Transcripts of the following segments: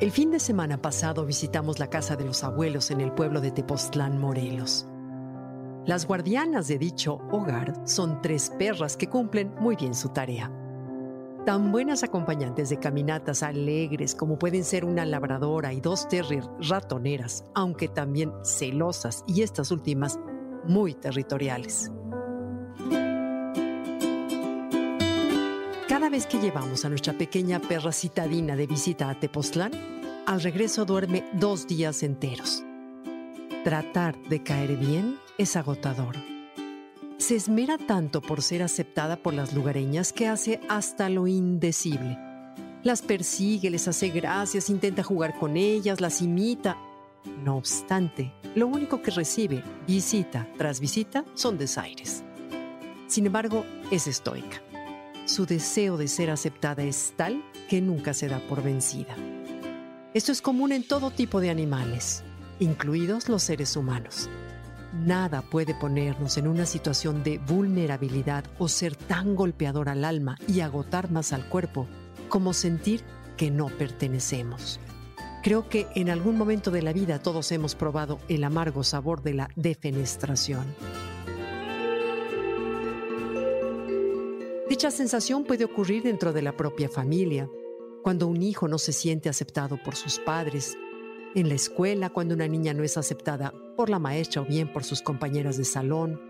El fin de semana pasado visitamos la casa de los abuelos en el pueblo de Tepoztlán, Morelos. Las guardianas de dicho hogar son tres perras que cumplen muy bien su tarea. Tan buenas acompañantes de caminatas alegres como pueden ser una labradora y dos terrier ratoneras, aunque también celosas y estas últimas muy territoriales. Cada vez que llevamos a nuestra pequeña perra citadina de visita a Tepoztlán, al regreso duerme dos días enteros. Tratar de caer bien es agotador. Se esmera tanto por ser aceptada por las lugareñas que hace hasta lo indecible. Las persigue, les hace gracias, intenta jugar con ellas, las imita. No obstante, lo único que recibe, visita tras visita, son desaires. Sin embargo, es estoica. Su deseo de ser aceptada es tal que nunca se da por vencida. Esto es común en todo tipo de animales, incluidos los seres humanos. Nada puede ponernos en una situación de vulnerabilidad o ser tan golpeador al alma y agotar más al cuerpo como sentir que no pertenecemos. Creo que en algún momento de la vida todos hemos probado el amargo sabor de la defenestración. Dicha sensación puede ocurrir dentro de la propia familia, cuando un hijo no se siente aceptado por sus padres, en la escuela cuando una niña no es aceptada por la maestra o bien por sus compañeras de salón,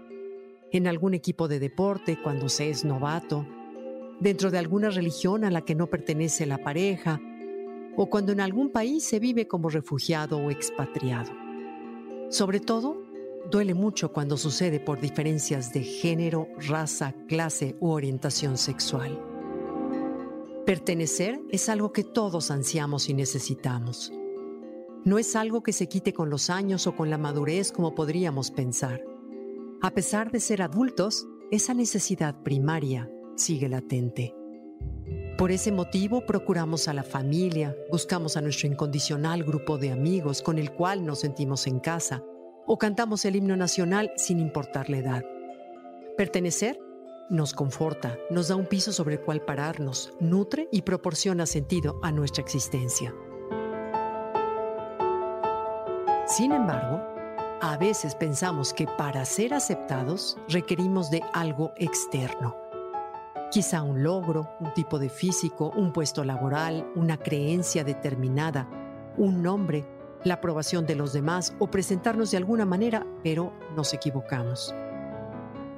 en algún equipo de deporte cuando se es novato, dentro de alguna religión a la que no pertenece la pareja, o cuando en algún país se vive como refugiado o expatriado. Sobre todo, duele mucho cuando sucede por diferencias de género, raza, clase u orientación sexual. Pertenecer es algo que todos ansiamos y necesitamos. No es algo que se quite con los años o con la madurez como podríamos pensar. A pesar de ser adultos, esa necesidad primaria sigue latente. Por ese motivo procuramos a la familia, buscamos a nuestro incondicional grupo de amigos con el cual nos sentimos en casa o cantamos el himno nacional sin importar la edad. Pertenecer nos conforta, nos da un piso sobre el cual pararnos, nutre y proporciona sentido a nuestra existencia. Sin embargo, a veces pensamos que para ser aceptados requerimos de algo externo. Quizá un logro, un tipo de físico, un puesto laboral, una creencia determinada, un nombre, la aprobación de los demás o presentarnos de alguna manera, pero nos equivocamos.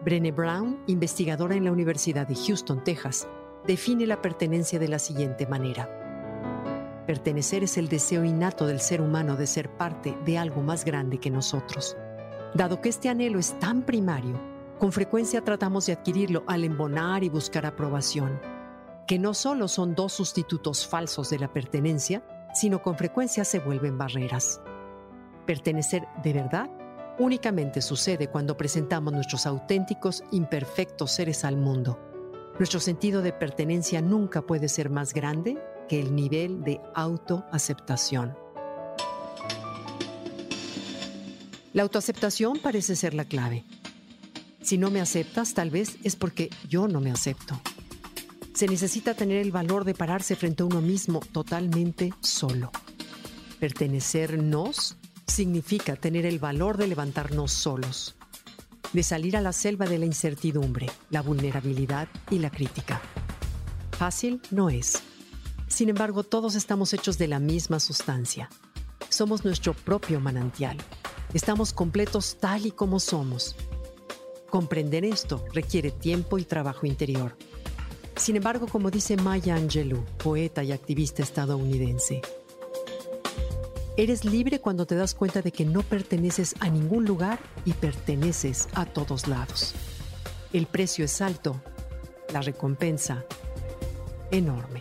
Brené Brown, investigadora en la Universidad de Houston, Texas, define la pertenencia de la siguiente manera. Pertenecer es el deseo innato del ser humano de ser parte de algo más grande que nosotros. Dado que este anhelo es tan primario, con frecuencia tratamos de adquirirlo al embonar y buscar aprobación, que no solo son dos sustitutos falsos de la pertenencia, sino con frecuencia se vuelven barreras. Pertenecer de verdad únicamente sucede cuando presentamos nuestros auténticos, imperfectos seres al mundo. Nuestro sentido de pertenencia nunca puede ser más grande que el nivel de autoaceptación. La autoaceptación parece ser la clave. Si no me aceptas, tal vez es porque yo no me acepto. Se necesita tener el valor de pararse frente a uno mismo totalmente solo. Pertenecernos significa tener el valor de levantarnos solos, de salir a la selva de la incertidumbre, la vulnerabilidad y la crítica. Fácil no es. Sin embargo, todos estamos hechos de la misma sustancia. Somos nuestro propio manantial. Estamos completos tal y como somos. Comprender esto requiere tiempo y trabajo interior. Sin embargo, como dice Maya Angelou, poeta y activista estadounidense, Eres libre cuando te das cuenta de que no perteneces a ningún lugar y perteneces a todos lados. El precio es alto, la recompensa enorme.